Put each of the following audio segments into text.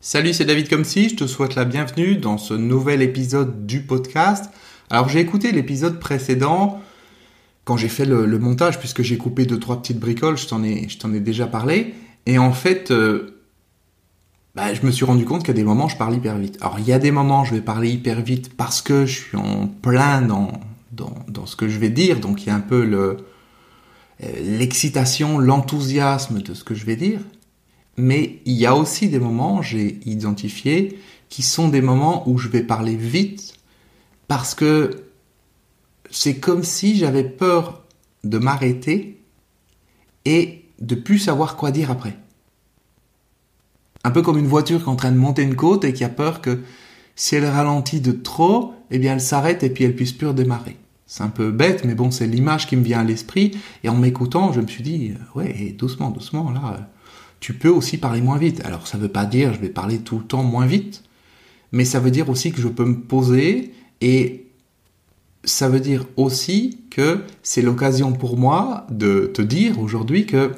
Salut, c'est David Comsi, je te souhaite la bienvenue dans ce nouvel épisode du podcast. Alors j'ai écouté l'épisode précédent quand j'ai fait le, montage, puisque j'ai coupé deux trois petites bricoles, je t'en ai, déjà parlé, et en fait, euh, bah, je me suis rendu compte qu'à des moments je parle hyper vite. Alors il y a des moments je vais parler hyper vite parce que je suis en plein dans, dans, dans ce que je vais dire, donc il y a un peu le euh, l'excitation, l'enthousiasme de ce que je vais dire. Mais il y a aussi des moments, j'ai identifié, qui sont des moments où je vais parler vite parce que c'est comme si j'avais peur de m'arrêter et de plus savoir quoi dire après. Un peu comme une voiture qui est en train de monter une côte et qui a peur que si elle ralentit de trop, eh bien elle s'arrête et puis elle puisse plus redémarrer. C'est un peu bête, mais bon, c'est l'image qui me vient à l'esprit. Et en m'écoutant, je me suis dit, ouais, doucement, doucement, là, tu peux aussi parler moins vite. Alors ça ne veut pas dire je vais parler tout le temps moins vite, mais ça veut dire aussi que je peux me poser et ça veut dire aussi que c'est l'occasion pour moi de te dire aujourd'hui que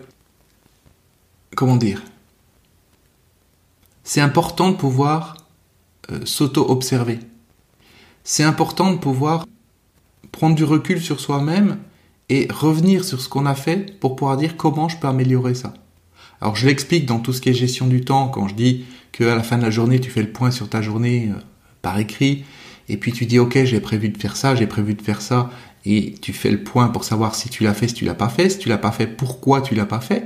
comment dire c'est important de pouvoir euh, s'auto-observer. C'est important de pouvoir prendre du recul sur soi-même et revenir sur ce qu'on a fait pour pouvoir dire comment je peux améliorer ça. Alors je l'explique dans tout ce qui est gestion du temps. Quand je dis qu'à la fin de la journée tu fais le point sur ta journée euh, par écrit et puis tu dis ok j'ai prévu de faire ça, j'ai prévu de faire ça et tu fais le point pour savoir si tu l'as fait, si tu l'as pas fait, si tu l'as pas fait, pourquoi tu l'as pas fait,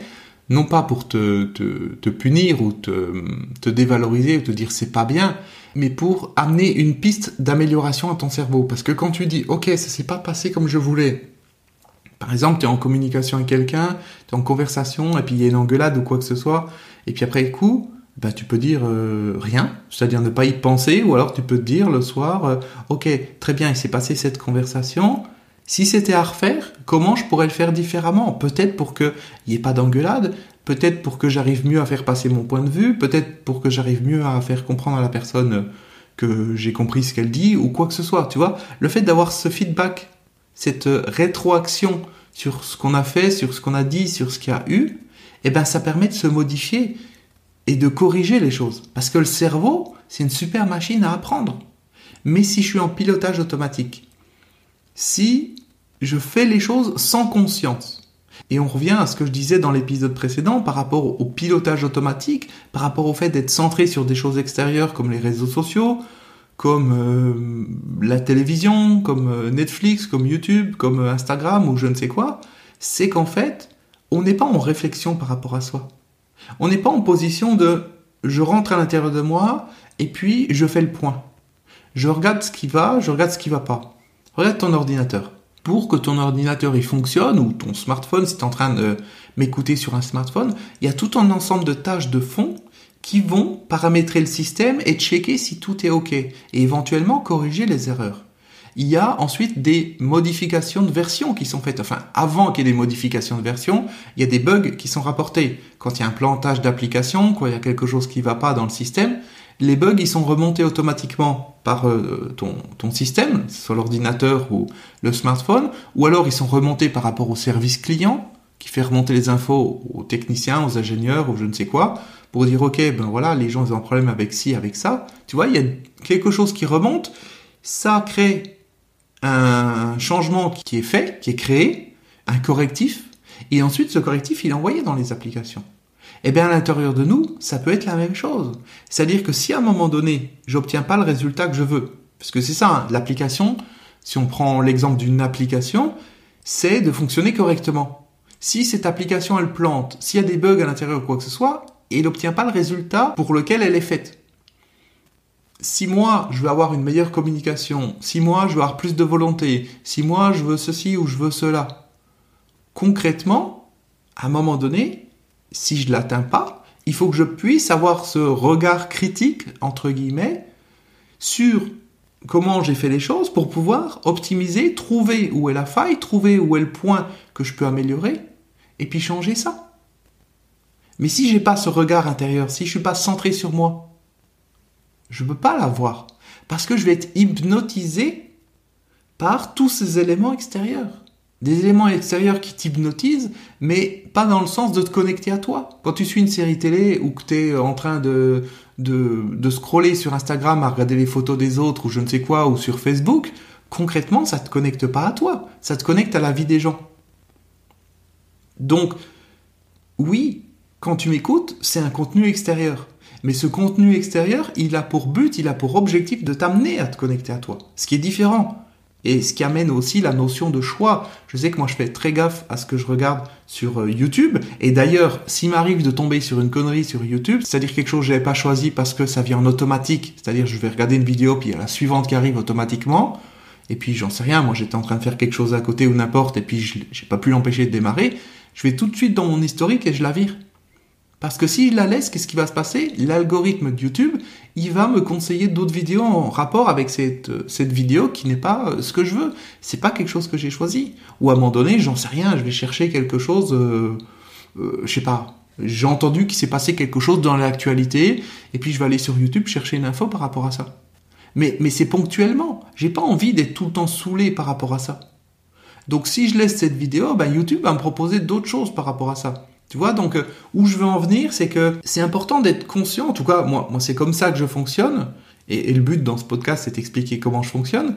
non pas pour te, punir ou te, te dévaloriser ou te dire c'est pas bien, mais pour amener une piste d'amélioration à ton cerveau. Parce que quand tu dis ok ça s'est pas passé comme je voulais, par exemple, tu es en communication avec quelqu'un, tu es en conversation, et puis il y a une engueulade ou quoi que ce soit, et puis après coup, bah, tu peux dire euh, rien, c'est-à-dire ne pas y penser, ou alors tu peux te dire le soir, euh, ok, très bien, il s'est passé cette conversation, si c'était à refaire, comment je pourrais le faire différemment? Peut-être pour qu'il n'y ait pas d'engueulade, peut-être pour que j'arrive mieux à faire passer mon point de vue, peut-être pour que j'arrive mieux à faire comprendre à la personne que j'ai compris ce qu'elle dit, ou quoi que ce soit, tu vois. Le fait d'avoir ce feedback, cette rétroaction sur ce qu'on a fait, sur ce qu'on a dit, sur ce qu'il y a eu, eh ben ça permet de se modifier et de corriger les choses. Parce que le cerveau, c'est une super machine à apprendre. Mais si je suis en pilotage automatique, si je fais les choses sans conscience, et on revient à ce que je disais dans l'épisode précédent par rapport au pilotage automatique, par rapport au fait d'être centré sur des choses extérieures comme les réseaux sociaux, comme euh, la télévision, comme euh, Netflix, comme YouTube, comme euh, Instagram ou je ne sais quoi, c'est qu'en fait, on n'est pas en réflexion par rapport à soi. On n'est pas en position de je rentre à l'intérieur de moi et puis je fais le point. Je regarde ce qui va, je regarde ce qui va pas. Regarde ton ordinateur. Pour que ton ordinateur il fonctionne ou ton smartphone, si tu es en train de m'écouter sur un smartphone, il y a tout un ensemble de tâches de fond qui vont paramétrer le système et checker si tout est OK et éventuellement corriger les erreurs. Il y a ensuite des modifications de version qui sont faites. Enfin, avant qu'il y ait des modifications de version, il y a des bugs qui sont rapportés. Quand il y a un plantage d'application, quand il y a quelque chose qui ne va pas dans le système, les bugs ils sont remontés automatiquement par euh, ton, ton système, soit l'ordinateur ou le smartphone, ou alors ils sont remontés par rapport au service client qui fait remonter les infos aux techniciens, aux ingénieurs ou je ne sais quoi, pour dire ok ben voilà les gens ils ont un problème avec ci avec ça. Tu vois il y a quelque chose qui remonte. Ça crée un changement qui est fait qui est créé un correctif. Et ensuite ce correctif il est envoyé dans les applications. Eh bien à l'intérieur de nous ça peut être la même chose. C'est à dire que si à un moment donné j'obtiens pas le résultat que je veux parce que c'est ça hein, l'application si on prend l'exemple d'une application c'est de fonctionner correctement. Si cette application elle plante, s'il y a des bugs à l'intérieur ou quoi que ce soit, et n'obtient pas le résultat pour lequel elle est faite. Si moi, je veux avoir une meilleure communication, si moi, je veux avoir plus de volonté, si moi, je veux ceci ou je veux cela, concrètement, à un moment donné, si je l'atteins pas, il faut que je puisse avoir ce regard critique, entre guillemets, sur comment j'ai fait les choses pour pouvoir optimiser, trouver où est la faille, trouver où est le point que je peux améliorer, et puis changer ça. Mais si j'ai pas ce regard intérieur, si je suis pas centré sur moi, je peux pas l'avoir. Parce que je vais être hypnotisé par tous ces éléments extérieurs. Des éléments extérieurs qui t'hypnotisent, mais pas dans le sens de te connecter à toi. Quand tu suis une série télé ou que tu es en train de, de, de scroller sur Instagram à regarder les photos des autres ou je ne sais quoi, ou sur Facebook, concrètement, ça te connecte pas à toi. Ça te connecte à la vie des gens. Donc, oui, quand tu m'écoutes, c'est un contenu extérieur. Mais ce contenu extérieur, il a pour but, il a pour objectif de t'amener à te connecter à toi. Ce qui est différent. Et ce qui amène aussi la notion de choix. Je sais que moi je fais très gaffe à ce que je regarde sur euh, YouTube. Et d'ailleurs, s'il m'arrive de tomber sur une connerie sur YouTube, c'est-à-dire quelque chose que je n'avais pas choisi parce que ça vient en automatique, c'est-à-dire je vais regarder une vidéo puis il y a la suivante qui arrive automatiquement, et puis j'en sais rien, moi j'étais en train de faire quelque chose à côté ou n'importe, et puis je n'ai pas pu l'empêcher de démarrer, je vais tout de suite dans mon historique et je la vire. Parce que s'il la laisse, qu'est-ce qui va se passer? L'algorithme de YouTube, il va me conseiller d'autres vidéos en rapport avec cette, euh, vidéo qui n'est pas euh, ce que je veux. C'est pas quelque chose que j'ai choisi. Ou à un moment donné, j'en sais rien, je vais chercher quelque chose, euh, je sais pas. J'ai entendu qu'il s'est passé quelque chose dans l'actualité, et puis je vais aller sur YouTube chercher une info par rapport à ça. Mais, mais c'est ponctuellement. J'ai pas envie d'être tout le temps saoulé par rapport à ça. Donc si je laisse cette vidéo, ben YouTube va me proposer d'autres choses par rapport à ça. Tu vois, donc euh, où je veux en venir, c'est que c'est important d'être conscient, en tout cas moi, moi c'est comme ça que je fonctionne, et, le but dans ce podcast c'est d'expliquer comment je fonctionne,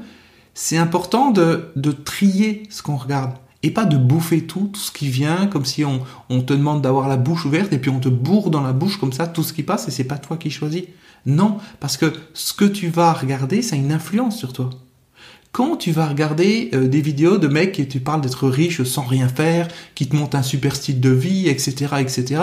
c'est important de, de trier ce qu'on regarde, et pas de bouffer tout, tout ce qui vient, comme si on, on te demande d'avoir la bouche ouverte, et puis on te bourre dans la bouche comme ça tout ce qui passe, et c'est pas toi qui choisis. Non, parce que ce que tu vas regarder, ça a une influence sur toi quand tu vas regarder euh, des vidéos de mecs qui te parlent d'être riche sans rien faire, qui te montrent un super style de vie, etc., etc.,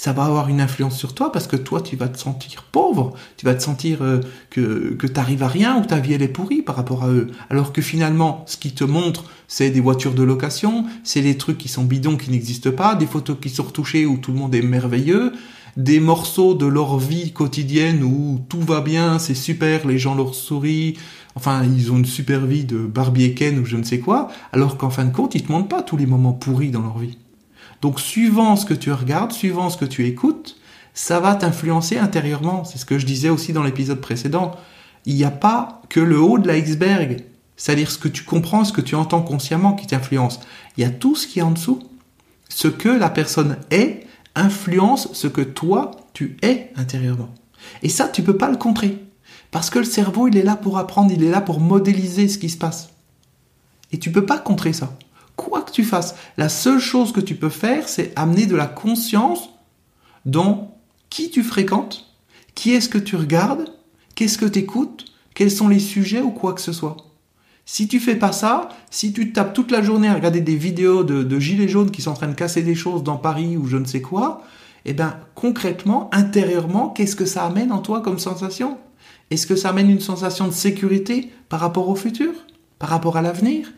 ça va avoir une influence sur toi parce que toi, tu vas te sentir pauvre, tu vas te sentir euh, que, que tu à rien ou ta vie elle est pourrie par rapport à eux. Alors que finalement, ce qu'ils te montrent, c'est des voitures de location, c'est des trucs qui sont bidons qui n'existent pas, des photos qui sont retouchées où tout le monde est merveilleux, des morceaux de leur vie quotidienne où tout va bien, c'est super, les gens leur sourient, Enfin, ils ont une super vie de Barbie Ken ou je ne sais quoi, alors qu'en fin de compte, ils te montrent pas tous les moments pourris dans leur vie. Donc, suivant ce que tu regardes, suivant ce que tu écoutes, ça va t'influencer intérieurement. C'est ce que je disais aussi dans l'épisode précédent. Il n'y a pas que le haut de l'iceberg, c'est-à-dire ce que tu comprends, ce que tu entends consciemment qui t'influence. Il y a tout ce qui est en dessous. Ce que la personne est influence ce que toi, tu es intérieurement. Et ça, tu peux pas le contrer. Parce que le cerveau, il est là pour apprendre, il est là pour modéliser ce qui se passe. Et tu peux pas contrer ça. Quoi que tu fasses, la seule chose que tu peux faire, c'est amener de la conscience dans qui tu fréquentes, qui est-ce que tu regardes, qu'est-ce que tu écoutes, quels sont les sujets ou quoi que ce soit. Si tu fais pas ça, si tu tapes toute la journée à regarder des vidéos de, de, gilets jaunes qui sont en train de casser des choses dans Paris ou je ne sais quoi, eh ben concrètement, intérieurement, qu'est-ce que ça amène en toi comme sensation? Est-ce que ça amène une sensation de sécurité par rapport au futur? Par rapport à l'avenir?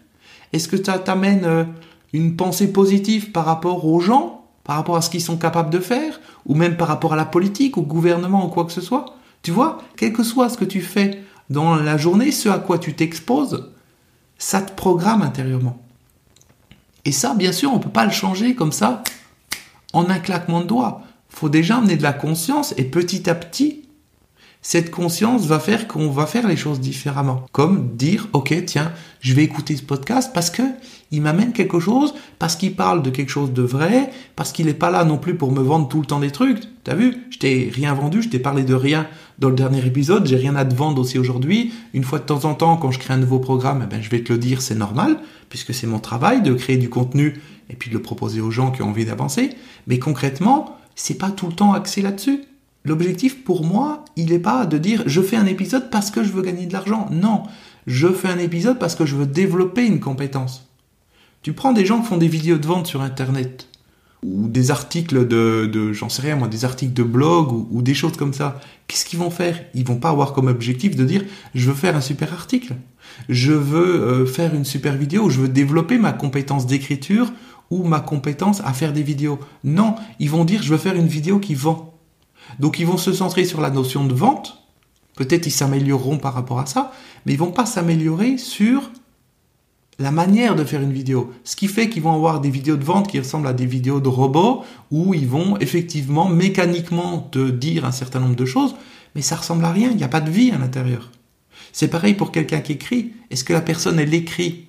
Est-ce que ça t'amène euh, une pensée positive par rapport aux gens? Par rapport à ce qu'ils sont capables de faire? Ou même par rapport à la politique, au gouvernement ou quoi que ce soit? Tu vois, quel que soit ce que tu fais dans la journée, ce à quoi tu t'exposes, ça te programme intérieurement. Et ça, bien sûr, on ne peut pas le changer comme ça en un claquement de doigts. faut déjà amener de la conscience et petit à petit, cette conscience va faire qu'on va faire les choses différemment. Comme dire, ok, tiens, je vais écouter ce podcast parce que il m'amène quelque chose, parce qu'il parle de quelque chose de vrai, parce qu'il n'est pas là non plus pour me vendre tout le temps des trucs. T'as vu? Je t'ai rien vendu, je t'ai parlé de rien dans le dernier épisode, j'ai rien à te vendre aussi aujourd'hui. Une fois de temps en temps, quand je crée un nouveau programme, eh ben, je vais te le dire, c'est normal, puisque c'est mon travail de créer du contenu et puis de le proposer aux gens qui ont envie d'avancer. Mais concrètement, c'est pas tout le temps axé là-dessus. L'objectif pour moi, il n'est pas de dire je fais un épisode parce que je veux gagner de l'argent. Non, je fais un épisode parce que je veux développer une compétence. Tu prends des gens qui font des vidéos de vente sur Internet ou des articles de, j'en sais rien moi, des articles de blog ou, ou des choses comme ça. Qu'est-ce qu'ils vont faire? Ils vont pas avoir comme objectif de dire je veux faire un super article, je veux euh, faire une super vidéo, je veux développer ma compétence d'écriture ou ma compétence à faire des vidéos. Non, ils vont dire je veux faire une vidéo qui vend. Donc ils vont se centrer sur la notion de vente. Peut-être ils s'amélioreront par rapport à ça, mais ils vont pas s'améliorer sur la manière de faire une vidéo. Ce qui fait qu'ils vont avoir des vidéos de vente qui ressemblent à des vidéos de robots où ils vont effectivement mécaniquement te dire un certain nombre de choses, mais ça ressemble à rien, il n'y a pas de vie à l'intérieur. C'est pareil pour quelqu'un qui écrit. Est-ce que la personne, elle écrit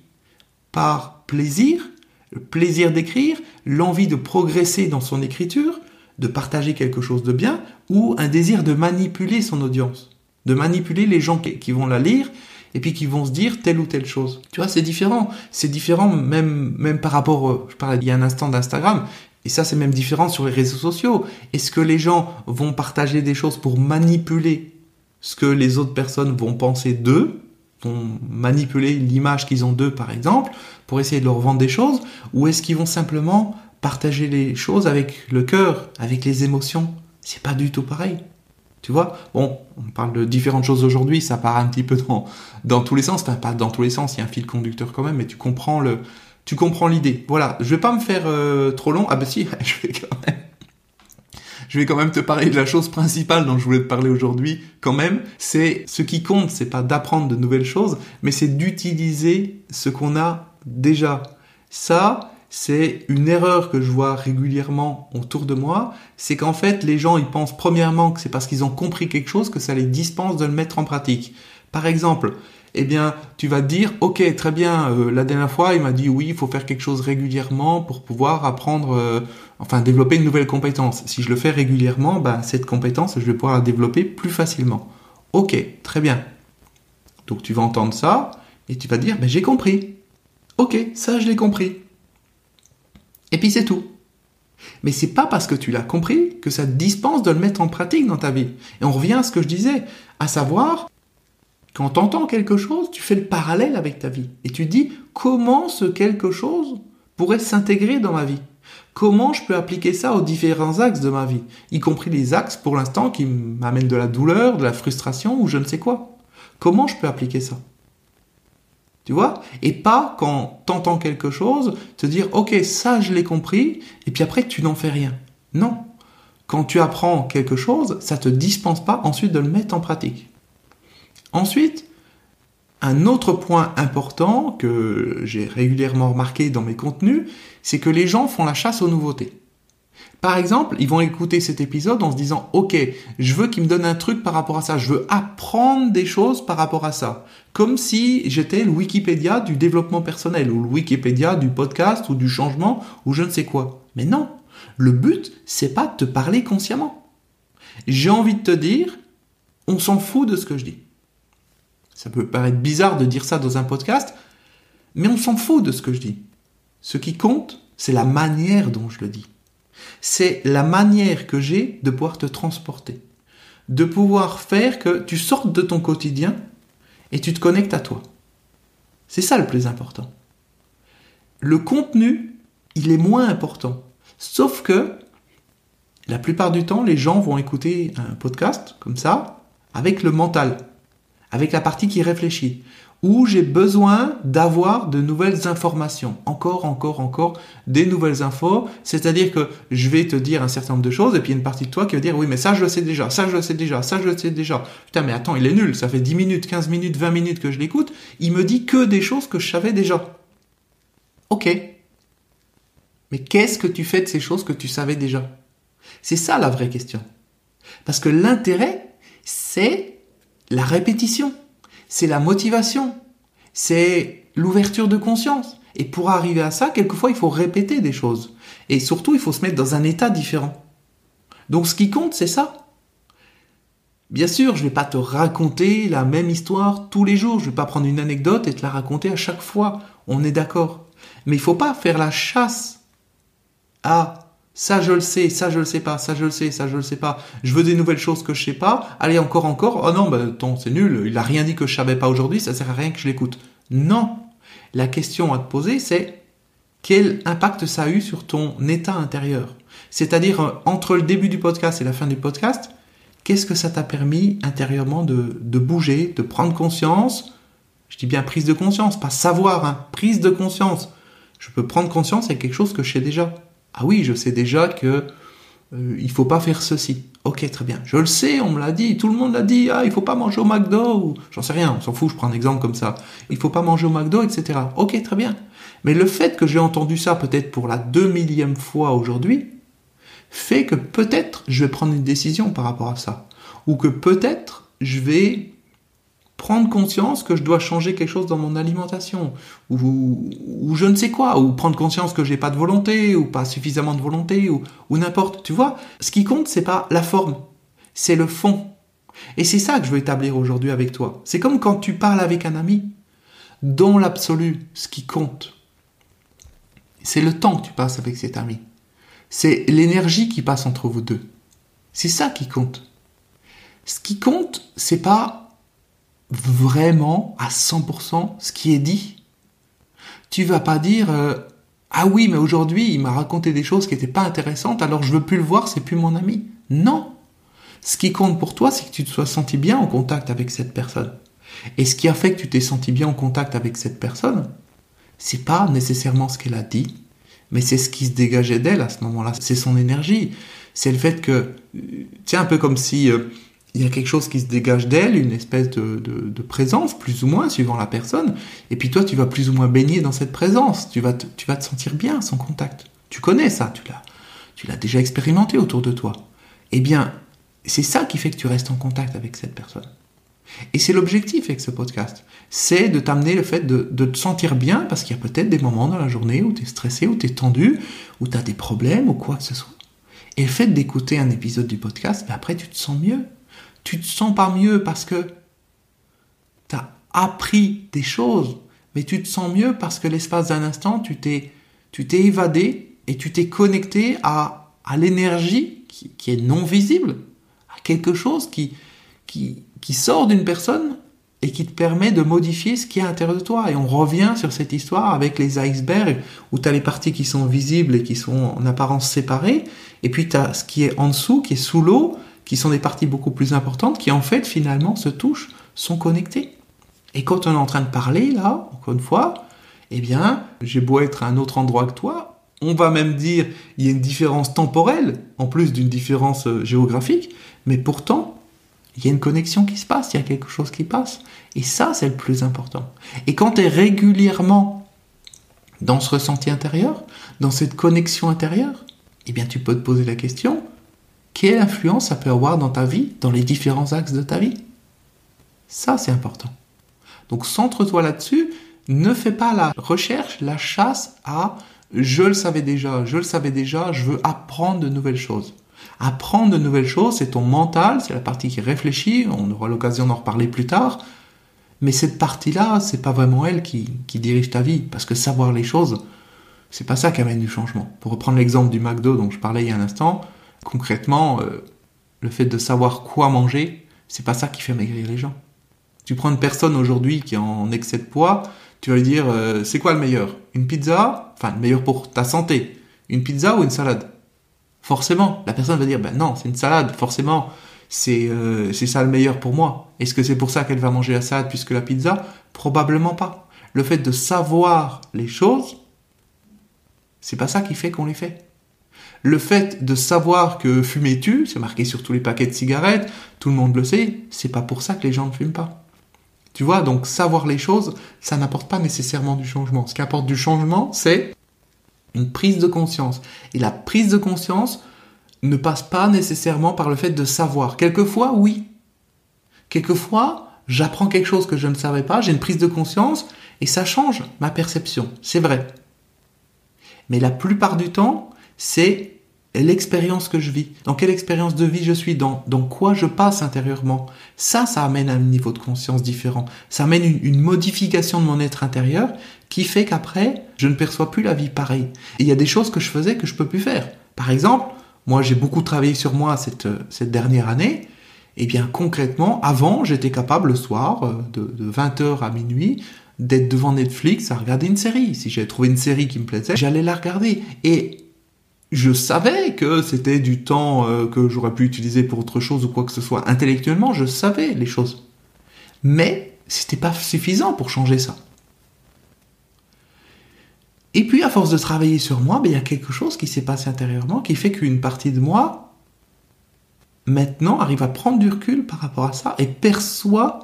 par plaisir, le plaisir d'écrire, l'envie de progresser dans son écriture, de partager quelque chose de bien, ou un désir de manipuler son audience, de manipuler les gens qui vont la lire et puis qui vont se dire telle ou telle chose. Tu vois, c'est différent. C'est différent même même par rapport, je parlais il y a un instant d'Instagram. Et ça, c'est même différent sur les réseaux sociaux. Est-ce que les gens vont partager des choses pour manipuler ce que les autres personnes vont penser d'eux, vont manipuler l'image qu'ils ont d'eux, par exemple, pour essayer de leur vendre des choses, ou est-ce qu'ils vont simplement partager les choses avec le cœur, avec les émotions C'est pas du tout pareil. Tu vois? Bon, on parle de différentes choses aujourd'hui, ça part un petit peu dans, dans tous les sens, enfin pas dans tous les sens, il y a un fil conducteur quand même, mais tu comprends le, tu comprends l'idée. Voilà, je vais pas me faire euh, trop long. Ah bah si, je vais quand même. Je vais quand même te parler de la chose principale dont je voulais te parler aujourd'hui, quand même. C'est ce qui compte, c'est pas d'apprendre de nouvelles choses, mais c'est d'utiliser ce qu'on a déjà. Ça, c'est une erreur que je vois régulièrement autour de moi, c'est qu'en fait les gens ils pensent premièrement que c'est parce qu'ils ont compris quelque chose que ça les dispense de le mettre en pratique. Par exemple, eh bien, tu vas te dire, ok, très bien, euh, la dernière fois, il m'a dit, oui, il faut faire quelque chose régulièrement pour pouvoir apprendre, euh, enfin, développer une nouvelle compétence. Si je le fais régulièrement, ben, cette compétence, je vais pouvoir la développer plus facilement. Ok, très bien. Donc, tu vas entendre ça, et tu vas dire, ben, j'ai compris. Ok, ça, je l'ai compris. Et puis, c'est tout. Mais c'est pas parce que tu l'as compris que ça te dispense de le mettre en pratique dans ta vie. Et on revient à ce que je disais, à savoir, quand tu entends quelque chose, tu fais le parallèle avec ta vie. Et tu dis comment ce quelque chose pourrait s'intégrer dans ma vie? Comment je peux appliquer ça aux différents axes de ma vie, y compris les axes pour l'instant qui m'amènent de la douleur, de la frustration ou je ne sais quoi. Comment je peux appliquer ça? Tu vois? Et pas quand t'entends quelque chose, te dire ok ça je l'ai compris et puis après tu n'en fais rien. Non. Quand tu apprends quelque chose, ça te dispense pas ensuite de le mettre en pratique. Ensuite, un autre point important que j'ai régulièrement remarqué dans mes contenus, c'est que les gens font la chasse aux nouveautés. Par exemple, ils vont écouter cet épisode en se disant OK, je veux qu'il me donne un truc par rapport à ça, je veux apprendre des choses par rapport à ça. Comme si j'étais le Wikipédia du développement personnel ou le Wikipédia du podcast ou du changement ou je ne sais quoi. Mais non, le but, c'est pas de te parler consciemment. J'ai envie de te dire, on s'en fout de ce que je dis. Ça peut paraître bizarre de dire ça dans un podcast, mais on s'en fout de ce que je dis. Ce qui compte, c'est la manière dont je le dis. C'est la manière que j'ai de pouvoir te transporter. De pouvoir faire que tu sortes de ton quotidien et tu te connectes à toi. C'est ça le plus important. Le contenu, il est moins important. Sauf que la plupart du temps, les gens vont écouter un podcast comme ça avec le mental avec la partie qui réfléchit, où j'ai besoin d'avoir de nouvelles informations, encore, encore, encore des nouvelles infos, c'est-à-dire que je vais te dire un certain nombre de choses, et puis il une partie de toi qui va dire, oui, mais ça je le sais déjà, ça je le sais déjà, ça je le sais déjà. Putain, mais attends, il est nul, ça fait 10 minutes, 15 minutes, 20 minutes que je l'écoute, il me dit que des choses que je savais déjà. Ok. Mais qu'est-ce que tu fais de ces choses que tu savais déjà? C'est ça la vraie question. Parce que l'intérêt, c'est la répétition, c'est la motivation, c'est l'ouverture de conscience. Et pour arriver à ça, quelquefois, il faut répéter des choses. Et surtout, il faut se mettre dans un état différent. Donc ce qui compte, c'est ça. Bien sûr, je ne vais pas te raconter la même histoire tous les jours. Je ne vais pas prendre une anecdote et te la raconter à chaque fois. On est d'accord. Mais il ne faut pas faire la chasse à ça je le sais, ça je le sais pas, ça je le sais, ça je le sais pas. Je veux des nouvelles choses que je sais pas. Allez encore encore. Oh non, bah ton c'est nul. Il a rien dit que je savais pas aujourd'hui. Ça sert à rien que je l'écoute. Non. La question à te poser c'est quel impact ça a eu sur ton état intérieur? C'est-à-dire euh, entre le début du podcast et la fin du podcast, qu'est-ce que ça t'a permis intérieurement de, de bouger, de prendre conscience? Je dis bien prise de conscience, pas savoir, hein, prise de conscience. Je peux prendre conscience avec quelque chose que je sais déjà. Ah oui, je sais déjà que euh, il faut pas faire ceci. Ok, très bien. Je le sais, on me l'a dit, tout le monde l'a dit. Ah, il faut pas manger au McDo ou j'en sais rien, on s'en fout. Je prends un exemple comme ça. Il faut pas manger au McDo, etc. Ok, très bien. Mais le fait que j'ai entendu ça peut-être pour la deux millième fois aujourd'hui fait que peut-être je vais prendre une décision par rapport à ça, ou que peut-être je vais prendre conscience que je dois changer quelque chose dans mon alimentation, ou, ou je ne sais quoi, ou prendre conscience que j'ai pas de volonté, ou pas suffisamment de volonté, ou, ou n'importe. Tu vois, ce qui compte, c'est pas la forme, c'est le fond. Et c'est ça que je veux établir aujourd'hui avec toi. C'est comme quand tu parles avec un ami. Dans l'absolu, ce qui compte, c'est le temps que tu passes avec cet ami. C'est l'énergie qui passe entre vous deux. C'est ça qui compte. Ce qui compte, c'est pas vraiment à 100% ce qui est dit. Tu vas pas dire euh, ah oui, mais aujourd'hui, il m'a raconté des choses qui n'étaient pas intéressantes, alors je veux plus le voir, c'est plus mon ami. Non. Ce qui compte pour toi, c'est que tu te sois senti bien en contact avec cette personne. Et ce qui a fait que tu t'es senti bien en contact avec cette personne, c'est pas nécessairement ce qu'elle a dit, mais c'est ce qui se dégageait d'elle à ce moment-là. C'est son énergie. C'est le fait que, c'est un peu comme si euh, il y a quelque chose qui se dégage d'elle, une espèce de, de, présence, plus ou moins, suivant la personne. Et puis toi, tu vas plus ou moins baigner dans cette présence. Tu vas te, tu vas te sentir bien son contact. Tu connais ça, tu l'as, tu l'as déjà expérimenté autour de toi. Eh bien, c'est ça qui fait que tu restes en contact avec cette personne. Et c'est l'objectif avec ce podcast. C'est de t'amener le fait de, de, te sentir bien parce qu'il y a peut-être des moments dans la journée où tu es stressé, où tu es tendu, où tu as des problèmes ou quoi que ce soit. Et le fait d'écouter un épisode du podcast, ben après tu te sens mieux. Tu te sens pas mieux parce que tu as appris des choses, mais tu te sens mieux parce que l'espace d'un instant, tu t'es tu t'es évadé et tu t'es connecté à, à l'énergie qui, est non visible, à quelque chose qui, qui, qui sort d'une personne et qui te permet de modifier ce qui est à l'intérieur de toi. Et on revient sur cette histoire avec les icebergs, où tu as les parties qui sont visibles et qui sont en apparence séparées, et puis tu as ce qui est en dessous, qui est sous l'eau, qui sont des parties beaucoup plus importantes, qui en fait finalement se touchent, sont connectées. Et quand on est en train de parler, là, encore une fois, eh bien, j'ai beau être à un autre endroit que toi, on va même dire il y a une différence temporelle, en plus d'une différence euh, géographique, mais pourtant, il y a une connexion qui se passe, il y a quelque chose qui passe. Et ça, c'est le plus important. Et quand tu es régulièrement dans ce ressenti intérieur, dans cette connexion intérieure, eh bien, tu peux te poser la question, quelle influence ça peut avoir dans ta vie, dans les différents axes de ta vie Ça, c'est important. Donc, centre-toi là-dessus, ne fais pas la recherche, la chasse à je le savais déjà, je le savais déjà, je veux apprendre de nouvelles choses. Apprendre de nouvelles choses, c'est ton mental, c'est la partie qui réfléchit, on aura l'occasion d'en reparler plus tard. Mais cette partie-là, c'est pas vraiment elle qui, dirige ta vie, parce que savoir les choses, c'est pas ça qui amène du changement. Pour reprendre l'exemple du McDo dont je parlais il y a un instant, concrètement, euh, le fait de savoir quoi manger, c'est pas ça qui fait maigrir les gens. Tu prends une personne aujourd'hui qui est en excès de poids, tu vas lui dire euh, c'est quoi le meilleur? Une pizza? Enfin, le meilleur pour ta santé. Une pizza ou une salade? Forcément, la personne va dire, ben non, c'est une salade, forcément, c'est euh, ça le meilleur pour moi. Est-ce que c'est pour ça qu'elle va manger la salade puisque la pizza? Probablement pas. Le fait de savoir les choses, c'est pas ça qui fait qu'on les fait. Le fait de savoir que fumer tue, c'est marqué sur tous les paquets de cigarettes, tout le monde le sait, c'est pas pour ça que les gens ne fument pas. Tu vois, donc savoir les choses, ça n'apporte pas nécessairement du changement. Ce qui apporte du changement, c'est une prise de conscience. Et la prise de conscience ne passe pas nécessairement par le fait de savoir. Quelquefois, oui. Quelquefois, j'apprends quelque chose que je ne savais pas, j'ai une prise de conscience et ça change ma perception. C'est vrai. Mais la plupart du temps, c'est l'expérience que je vis, dans quelle expérience de vie je suis, dans, dans quoi je passe intérieurement. Ça, ça amène un niveau de conscience différent. Ça amène une, modification de mon être intérieur qui fait qu'après, je ne perçois plus la vie pareil. Et il y a des choses que je faisais que je peux plus faire. Par exemple, moi j'ai beaucoup travaillé sur moi cette, cette dernière année. Eh bien concrètement, avant, j'étais capable le soir, euh, de, de 20h à minuit, d'être devant Netflix à regarder une série. Si j'avais trouvé une série qui me plaisait, j'allais la regarder. Et je savais que c'était du temps euh, que j'aurais pu utiliser pour autre chose ou quoi que ce soit. Intellectuellement, je savais les choses. Mais c'était pas suffisant pour changer ça. Et puis, à force de travailler sur moi, ben, il y a quelque chose qui s'est passé intérieurement qui fait qu'une partie de moi, maintenant, arrive à prendre du recul par rapport à ça et perçoit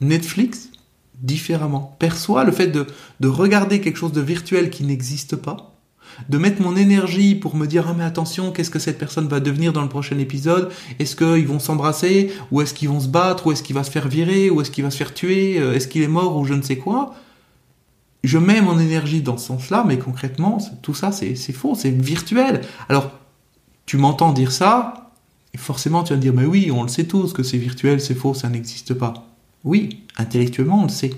Netflix différemment. Perçoit le fait de, de regarder quelque chose de virtuel qui n'existe pas de mettre mon énergie pour me dire ah mais attention qu'est-ce que cette personne va devenir dans le prochain épisode? Est-ce qu'ils vont s'embrasser? Ou est-ce qu'ils vont se battre? Ou est-ce qu'il va se faire virer? Ou est-ce qu'il va se faire tuer? Euh, Est-ce qu'il est mort? Ou je ne sais quoi? Je mets mon énergie dans ce sens-là, mais concrètement tout ça c'est faux, c'est virtuel. Alors tu m'entends dire ça, et forcément tu vas me dire mais oui on le sait tous que c'est virtuel, c'est faux, ça n'existe pas. Oui, intellectuellement on le sait.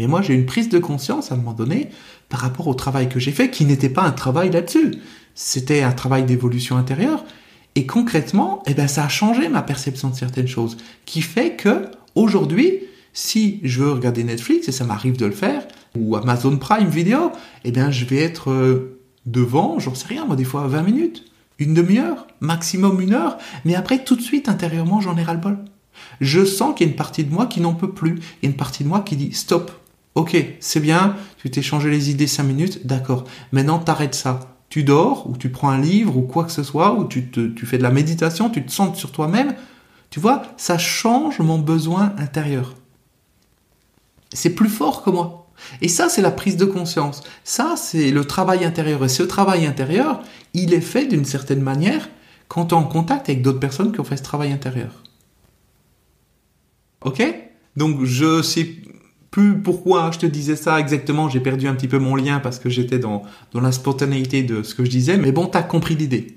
Mais moi, j'ai une prise de conscience à un moment donné par rapport au travail que j'ai fait, qui n'était pas un travail là-dessus. C'était un travail d'évolution intérieure. Et concrètement, eh ben, ça a changé ma perception de certaines choses, qui fait que aujourd'hui, si je veux regarder Netflix et ça m'arrive de le faire, ou Amazon Prime Video, eh bien, je vais être euh, devant, j'en sais rien, moi, des fois 20 minutes, une demi-heure, maximum une heure, mais après, tout de suite, intérieurement, j'en ai ras-le-bol. Je sens qu'il y a une partie de moi qui n'en peut plus. Il y a une partie de moi qui dit stop. Ok, c'est bien, tu t'es changé les idées cinq minutes, d'accord. Maintenant, t'arrêtes ça. Tu dors, ou tu prends un livre, ou quoi que ce soit, ou tu, tu fais de la méditation, tu te sens sur toi-même. Tu vois, ça change mon besoin intérieur. C'est plus fort que moi. Et ça, c'est la prise de conscience. Ça, c'est le travail intérieur. Et ce travail intérieur, il est fait d'une certaine manière quand tu es en contact avec d'autres personnes qui ont fait ce travail intérieur. Ok? Donc je sais plus pourquoi je te disais ça exactement, j'ai perdu un petit peu mon lien parce que j'étais dans, dans la spontanéité de ce que je disais, mais bon, t'as compris l'idée.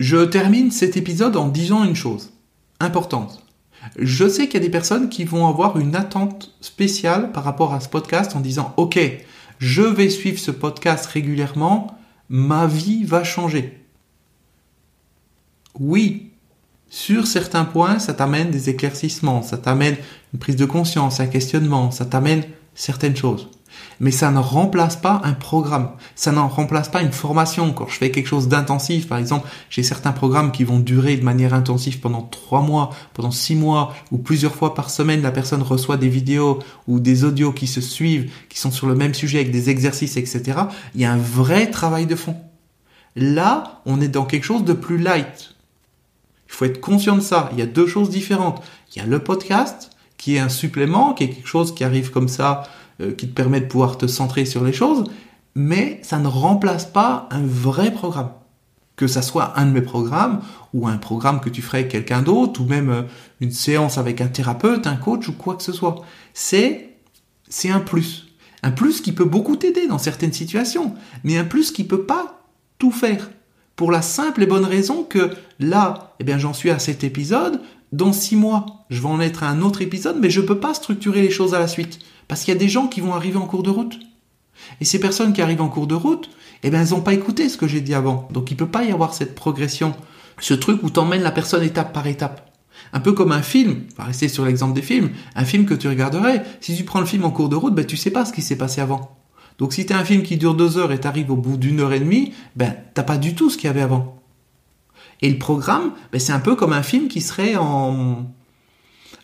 Je termine cet épisode en disant une chose importante. Je sais qu'il y a des personnes qui vont avoir une attente spéciale par rapport à ce podcast en disant Ok, je vais suivre ce podcast régulièrement, ma vie va changer. Oui, sur certains points, ça t'amène des éclaircissements, ça t'amène une prise de conscience, un questionnement, ça t'amène certaines choses. Mais ça ne remplace pas un programme, ça n'en remplace pas une formation. Quand je fais quelque chose d'intensif, par exemple, j'ai certains programmes qui vont durer de manière intensive pendant trois mois, pendant six mois, ou plusieurs fois par semaine, la personne reçoit des vidéos ou des audios qui se suivent, qui sont sur le même sujet avec des exercices, etc. Il y a un vrai travail de fond. Là, on est dans quelque chose de plus light. Il faut être conscient de ça. Il y a deux choses différentes. Il y a le podcast, qui est un supplément, qui est quelque chose qui arrive comme ça, euh, qui te permet de pouvoir te centrer sur les choses, mais ça ne remplace pas un vrai programme. Que ça soit un de mes programmes, ou un programme que tu ferais avec quelqu'un d'autre, ou même euh, une séance avec un thérapeute, un coach, ou quoi que ce soit. C'est, c'est un plus. Un plus qui peut beaucoup t'aider dans certaines situations, mais un plus qui peut pas tout faire. Pour la simple et bonne raison que là, eh bien, j'en suis à cet épisode. Dans six mois, je vais en être à un autre épisode, mais je ne peux pas structurer les choses à la suite. Parce qu'il y a des gens qui vont arriver en cours de route. Et ces personnes qui arrivent en cours de route, eh bien, elles n'ont pas écouté ce que j'ai dit avant. Donc, il ne peut pas y avoir cette progression. Ce truc où tu emmènes la personne étape par étape. Un peu comme un film, on va rester sur l'exemple des films, un film que tu regarderais, si tu prends le film en cours de route, ben, tu sais pas ce qui s'est passé avant. Donc si tu as un film qui dure deux heures et t'arrives au bout d'une heure et demie, ben t'as pas du tout ce qu'il y avait avant. Et le programme, ben, c'est un peu comme un film qui serait en,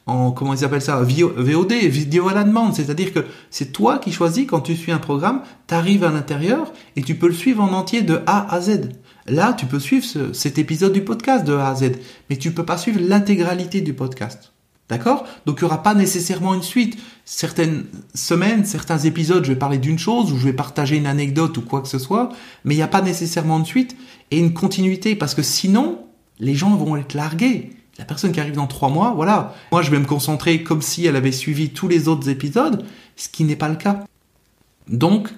en comment ils appellent ça, VOD, vidéo à la demande. C'est-à-dire que c'est toi qui choisis quand tu suis un programme, tu arrives à l'intérieur et tu peux le suivre en entier de A à Z. Là, tu peux suivre cet épisode du podcast de A à Z, mais tu peux pas suivre l'intégralité du podcast. D'accord? Donc il n'y aura pas nécessairement une suite. Certaines semaines, certains épisodes, je vais parler d'une chose ou je vais partager une anecdote ou quoi que ce soit, mais il n'y a pas nécessairement une suite et une continuité parce que sinon, les gens vont être largués. La personne qui arrive dans trois mois, voilà. Moi, je vais me concentrer comme si elle avait suivi tous les autres épisodes, ce qui n'est pas le cas. Donc,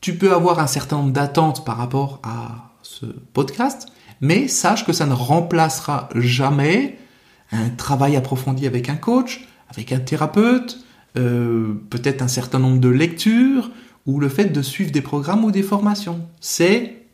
tu peux avoir un certain nombre d'attentes par rapport à ce podcast, mais sache que ça ne remplacera jamais un travail approfondi avec un coach, avec un thérapeute, euh, peut-être un certain nombre de lectures, ou le fait de suivre des programmes ou des formations. C'est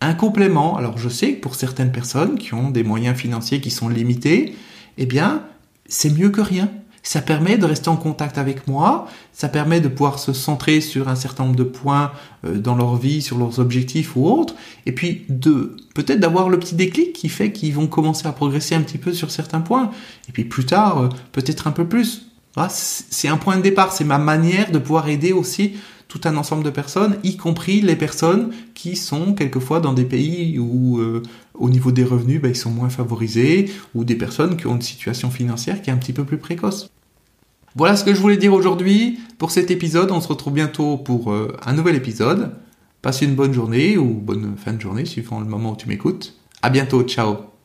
un complément. Alors je sais que pour certaines personnes qui ont des moyens financiers qui sont limités, eh bien, c'est mieux que rien. Ça permet de rester en contact avec moi, ça permet de pouvoir se centrer sur un certain nombre de points euh, dans leur vie, sur leurs objectifs ou autres, et puis de peut-être d'avoir le petit déclic qui fait qu'ils vont commencer à progresser un petit peu sur certains points, et puis plus tard, euh, peut-être un peu plus. c'est un point de départ, c'est ma manière de pouvoir aider aussi tout un ensemble de personnes, y compris les personnes qui sont quelquefois dans des pays où euh, au niveau des revenus, ben, ils sont moins favorisés, ou des personnes qui ont une situation financière qui est un petit peu plus précoce. Voilà ce que je voulais dire aujourd'hui pour cet épisode. On se retrouve bientôt pour euh, un nouvel épisode. Passe une bonne journée ou bonne fin de journée, suivant le moment où tu m'écoutes. À bientôt, ciao